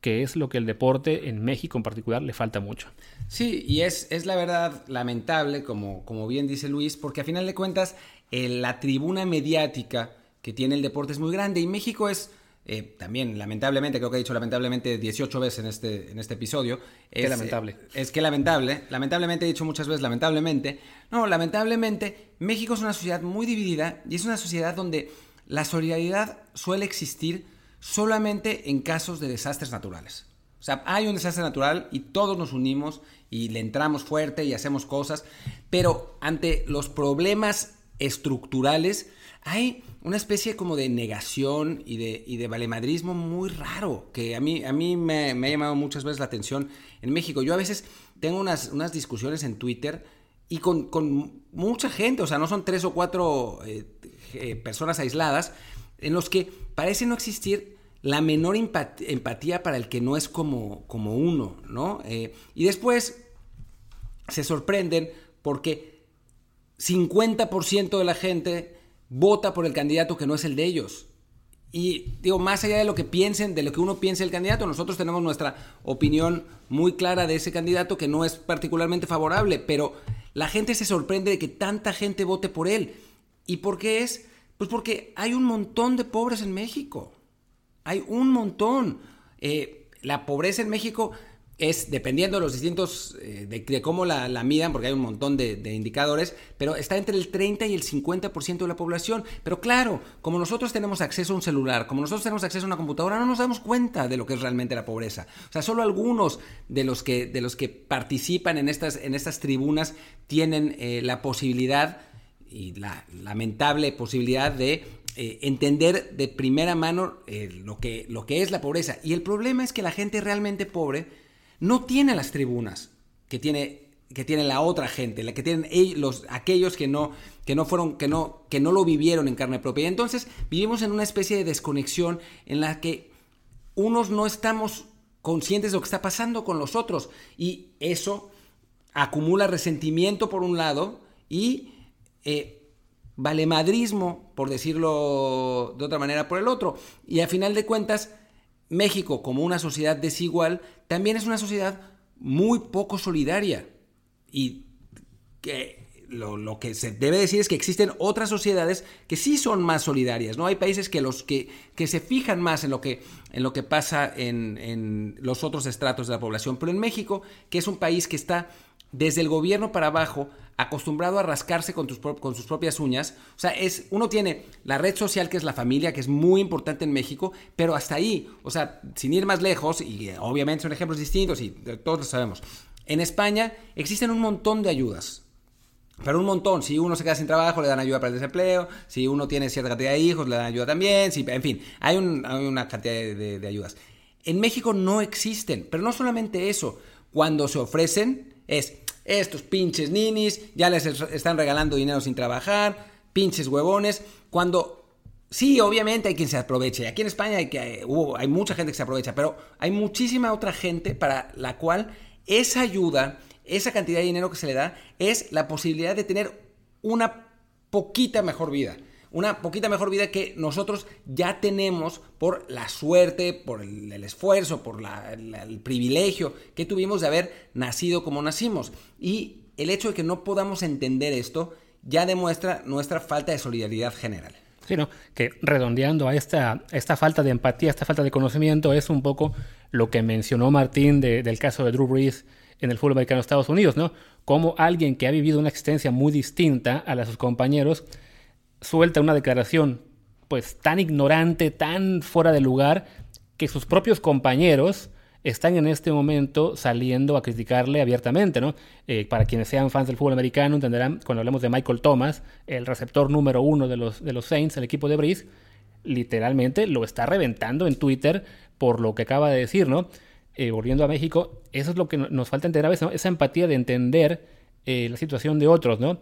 que es lo que el deporte en México en particular le falta mucho. Sí, y es, es la verdad lamentable, como, como bien dice Luis, porque a final de cuentas la tribuna mediática que tiene el deporte es muy grande y México es eh, también, lamentablemente, creo que he dicho lamentablemente 18 veces en este, en este episodio. Es lamentable. Eh, es que lamentable. Lamentablemente he dicho muchas veces lamentablemente. No, lamentablemente, México es una sociedad muy dividida y es una sociedad donde la solidaridad suele existir solamente en casos de desastres naturales. O sea, hay un desastre natural y todos nos unimos y le entramos fuerte y hacemos cosas, pero ante los problemas estructurales, hay una especie como de negación y de, y de valemadrismo muy raro, que a mí, a mí me, ha llamado muchas veces la atención en México. Yo a veces tengo unas, unas discusiones en Twitter y con, mucha gente, o sea, no son tres o cuatro eh, eh, personas aisladas, en los que parece no existir la menor empatía para el que no es como, como uno, ¿no? Eh, y después se sorprenden porque 50% de la gente vota por el candidato que no es el de ellos. Y digo, más allá de lo que piensen, de lo que uno piense del candidato, nosotros tenemos nuestra opinión muy clara de ese candidato que no es particularmente favorable, pero la gente se sorprende de que tanta gente vote por él. ¿Y por qué es? Pues porque hay un montón de pobres en México. Hay un montón. Eh, la pobreza en México es dependiendo de los distintos, eh, de, cómo la, midan, porque hay un montón de, indicadores, pero está entre el 30 y el 50% de la población. Pero claro, como nosotros tenemos acceso a un celular, como nosotros tenemos acceso a una computadora, no nos damos cuenta de lo que es realmente la pobreza. O sea, solo algunos de los que, de los que participan en estas, en estas tribunas tienen eh, la posibilidad y la lamentable posibilidad de eh, entender de primera mano lo, que, lo que es la pobreza. Y el problema es que la gente realmente pobre no tiene las tribunas que tiene, que tiene la otra gente, la que tienen los, aquellos que no, que no fueron, que no, que no lo vivieron en carne propia. Y entonces vivimos en una especie de desconexión en la que unos no estamos conscientes de lo que está pasando con los otros. Y eso acumula resentimiento por un lado y eh, valemadrismo, por decirlo de otra manera, por el otro. Y a final de cuentas, México, como una sociedad desigual, también es una sociedad muy poco solidaria. Y que lo, que se debe decir es que existen otras sociedades que sí son más solidarias. ¿no? Hay países que, los que, que se fijan más en lo que, en lo que pasa en, en los otros estratos de la población. Pero en México, que es un país que está desde el gobierno para abajo, acostumbrado a rascarse con, tus, con, sus propias uñas. O sea, es, uno tiene la red social que es la familia, que es muy importante en México, pero hasta ahí, o sea, sin ir más lejos, y obviamente son ejemplos distintos y todos lo sabemos. En España existen un montón de ayudas. Pero un montón, si uno se queda sin trabajo, le dan ayuda para el desempleo, si uno tiene cierta cantidad de hijos, le dan ayuda también, si, en fin, hay, una cantidad de ayudas. En México no existen, pero no solamente eso, cuando se ofrecen es, estos pinches ninis ya les están regalando dinero sin trabajar, pinches huevones, cuando Sí, obviamente hay quien se aproveche. Aquí en España hay, que, hay mucha gente que se aprovecha, pero hay muchísima otra gente para la cual esa ayuda, esa cantidad de dinero que se le da, es la posibilidad de tener una poquita mejor vida una poquita mejor vida que nosotros ya tenemos por la suerte, por el, esfuerzo, por el privilegio que tuvimos de haber nacido como nacimos. Y el hecho de que no podamos entender esto ya demuestra nuestra falta de solidaridad general. Sí, ¿no? Que redondeando a esta, esta falta de empatía, esta falta de conocimiento, es un poco lo que mencionó Martín del caso de Drew Brees en el fútbol americano de Estados Unidos, ¿no? Como alguien que ha vivido una existencia muy distinta a la de sus compañeros, suelta una declaración pues tan ignorante, tan fuera de lugar, que sus propios compañeros están en este momento saliendo a criticarle abiertamente, ¿no? Eh, para quienes sean fans del fútbol americano entenderán cuando hablamos de Michael Thomas, el receptor número uno de los, de los Saints, el equipo de Breeze, literalmente lo está reventando en Twitter por lo que acaba de decir, ¿no? Eh, volviendo a México, eso es lo que nos falta entender a veces, esa empatía de entender eh, la situación de otros, ¿no?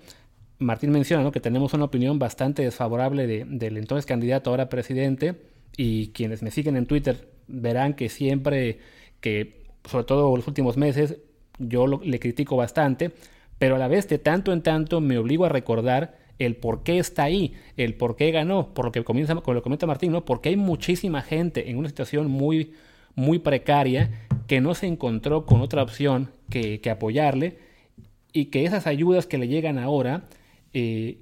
Martín menciona que tenemos una opinión bastante desfavorable del entonces candidato ahora presidente y quienes me siguen en Twitter verán que siempre, que sobre todo los últimos meses, yo le critico bastante, pero a la vez de tanto en tanto me obligo a recordar el por qué está ahí, el por qué ganó, por lo que comienza, con lo comenta Martín, ¿no? porque hay muchísima gente en una situación muy, muy precaria que no se encontró con otra opción que, que apoyarle y que esas ayudas que le llegan ahora eh,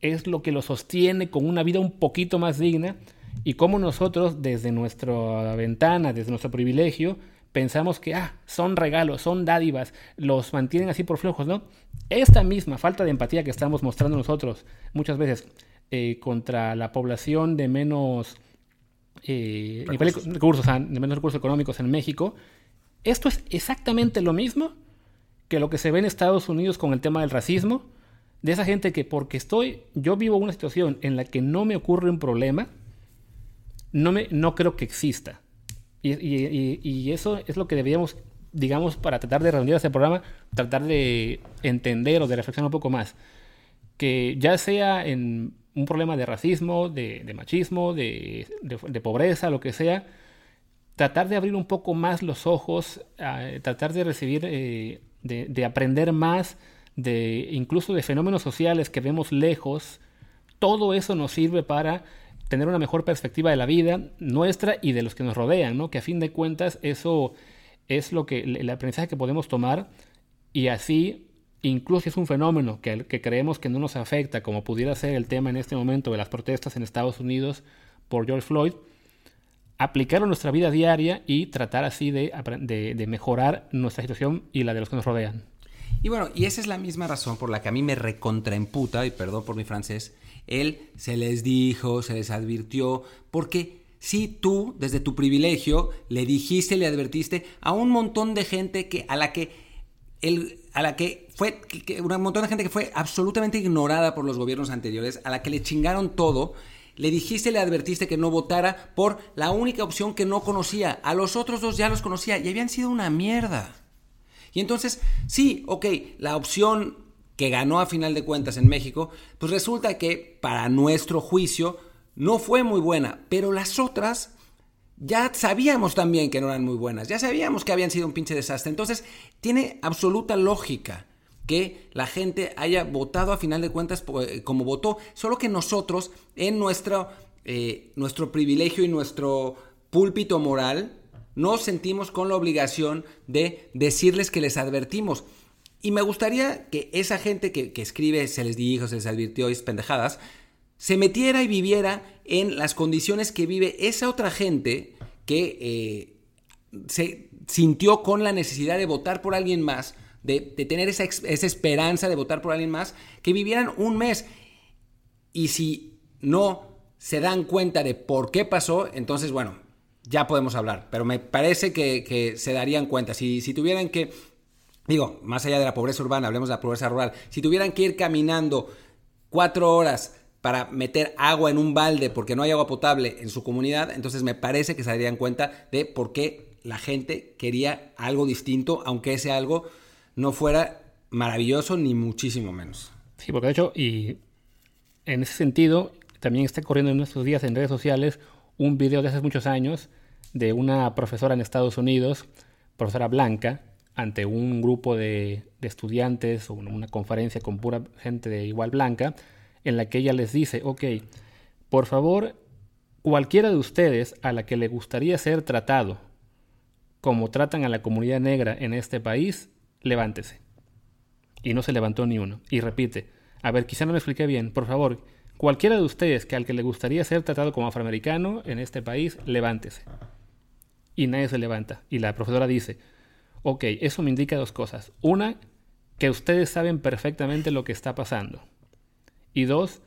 es lo que lo sostiene con una vida un poquito más digna y como nosotros desde nuestra ventana, desde nuestro privilegio, pensamos que ah, son regalos, son dádivas, los mantienen así por flojos, ¿no? Esta misma falta de empatía que estamos mostrando nosotros muchas veces eh, contra la población de menos eh, recursos. de menos recursos económicos en México, esto es exactamente lo mismo que lo que se ve en Estados Unidos con el tema del racismo, de esa gente que porque estoy, yo vivo una situación en la que no me ocurre un problema, no, me, no creo que exista. Y, eso es lo que deberíamos, digamos, para tratar de reunir este programa, tratar de entender o de reflexionar un poco más. Que ya sea en un problema de racismo, de, machismo, de, pobreza, lo que sea, tratar de abrir un poco más los ojos, tratar de recibir, eh, de aprender más de incluso de fenómenos sociales que vemos lejos, todo eso nos sirve para tener una mejor perspectiva de la vida nuestra y de los que nos rodean, ¿no? Que a fin de cuentas eso es lo que el aprendizaje que podemos tomar y así incluso si es un fenómeno que, que creemos que no nos afecta, como pudiera ser el tema en este momento de las protestas en Estados Unidos por George Floyd, aplicarlo a nuestra vida diaria y tratar así de, de, de mejorar nuestra situación y la de los que nos rodean. Y bueno, y esa es la misma razón por la que a mí me recontraemputa, y perdón por mi francés, él se les dijo, se les advirtió, porque si tú, desde tu privilegio, le dijiste, le advertiste a un montón de gente que, a la que el, a la que fue un montón de gente que fue absolutamente ignorada por los gobiernos anteriores, a la que le chingaron todo, le dijiste, le advertiste que no votara por la única opción que no conocía. A los otros dos ya los conocía y habían sido una mierda. Y entonces, sí, ok, la opción que ganó a final de cuentas en México, pues resulta que para nuestro juicio no fue muy buena, pero las otras ya sabíamos también que no eran muy buenas, ya sabíamos que habían sido un pinche desastre. Entonces, tiene absoluta lógica que la gente haya votado a final de cuentas eh, como votó, solo que nosotros en nuestro, eh, nuestro privilegio y nuestro púlpito moral, nos sentimos con la obligación de decirles que les advertimos. Y me gustaría que esa gente que, escribe, se les dijo, se les advirtió, es pendejadas, se metiera y viviera en las condiciones que vive esa otra gente que eh, se sintió con la necesidad de votar por alguien más, de, tener esa, esa esperanza de votar por alguien más, que vivieran un mes. Y si no se dan cuenta de por qué pasó, entonces, bueno, ya podemos hablar. Pero me parece que, se darían cuenta. Si, si tuvieran que, digo, más allá de la pobreza urbana, hablemos de la pobreza rural, si tuvieran que ir caminando cuatro horas para meter agua en un balde porque no hay agua potable en su comunidad, entonces me parece que se darían cuenta de por qué la gente quería algo distinto, aunque ese algo no fuera maravilloso, ni muchísimo menos. Sí, porque de hecho, y en ese sentido, también está corriendo en estos días en redes sociales un video de hace muchos años de una profesora en Estados Unidos, profesora blanca, ante un grupo de, estudiantes o una conferencia con pura gente de igual blanca, en la que ella les dice, ok, por favor, cualquiera de ustedes a la que le gustaría ser tratado como tratan a la comunidad negra en este país, levántese. Y no se levantó ni uno. Y repite, a ver, quizá no me expliqué bien, por favor, cualquiera de ustedes que al que le gustaría ser tratado como afroamericano en este país, levántese. Y nadie se levanta. Y la profesora dice, ok, eso me indica dos cosas. Una, que ustedes saben perfectamente lo que está pasando. Y dos,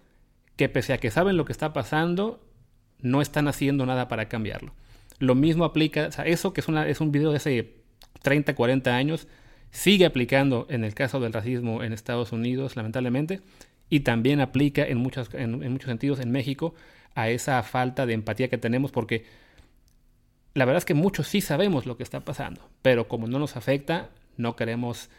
que pese a que saben lo que está pasando, no están haciendo nada para cambiarlo. Lo mismo aplica, o sea, eso que es, una, es un video de hace 30, 40 años, sigue aplicando en el caso del racismo en Estados Unidos, lamentablemente, y también aplica en, muchos, en, en muchos sentidos en México a esa falta de empatía que tenemos, porque la verdad es que muchos sí sabemos lo que está pasando, pero como no nos afecta, no queremos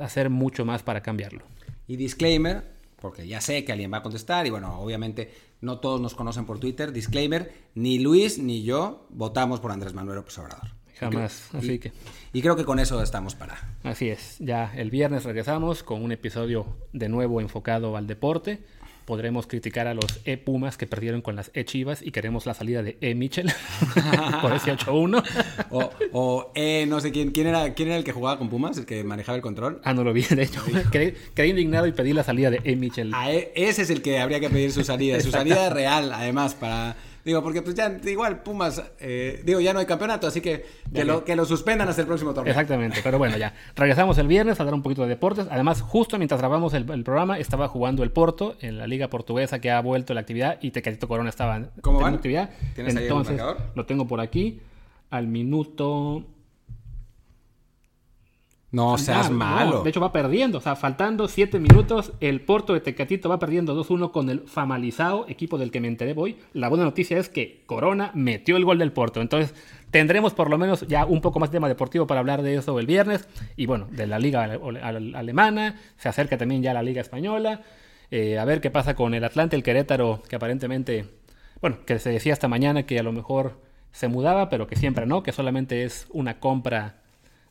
hacer mucho más para cambiarlo. Y disclaimer, porque ya sé que alguien va a contestar y bueno, obviamente no todos nos conocen por Twitter, disclaimer, ni Luis ni yo votamos por Andrés Manuel López Obrador. Jamás, y, así que... Y creo que con eso estamos para. Así es, ya el viernes regresamos con un episodio de nuevo enfocado al deporte. Podremos criticar a los E Pumas que perdieron con las E Chivas y queremos la salida de E Mitchell por ese 8-1. o, o E, no sé quién, quién era, quién era el que jugaba con Pumas, el que manejaba el control. Ah, no lo vi, de hecho. quedé, quedé, indignado y pedí la salida de E Mitchell. A e, ese es el que habría que pedir su salida, su salida real, además, para Digo, porque pues ya, igual Pumas, eh, digo, ya no hay campeonato, así que que lo, que lo suspendan hasta el próximo torneo. Exactamente, pero bueno, ya. Regresamos el viernes a dar un poquito de deportes. Además, justo mientras grabamos el, el programa, estaba jugando el Porto en la Liga Portuguesa que ha vuelto la actividad y Tecatito Corona estaba en ¿Cómo van? actividad. ¿Tienes Entonces, ahí el marcador? lo tengo por aquí. Al minuto No seas no, malo. De hecho, va perdiendo. O sea, faltando 7 minutos, el Porto de Tecatito va perdiendo 2-1 con el Famalizao, equipo del que me enteré hoy. La buena noticia es que Corona metió el gol del Porto. Entonces, tendremos por lo menos ya un poco más de tema deportivo para hablar de eso el viernes. Y bueno, de la liga ale- ale- alemana. Se acerca también ya la liga española. Eh, a ver qué pasa con el Atlante, el Querétaro, que aparentemente, bueno, que se decía esta mañana que a lo mejor se mudaba, pero que siempre no, que solamente es una compra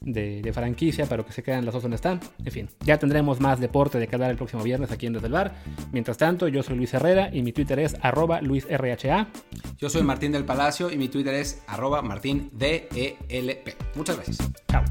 de, de franquicia, pero que se quedan las dos donde están. En fin, ya tendremos más deporte de que hablar el próximo viernes aquí en Desde el Bar. Mientras tanto, yo soy Luis Herrera y mi Twitter es arroba luisrha. Yo soy Martín del Palacio y mi Twitter es arroba martindelp. Muchas gracias. Chao.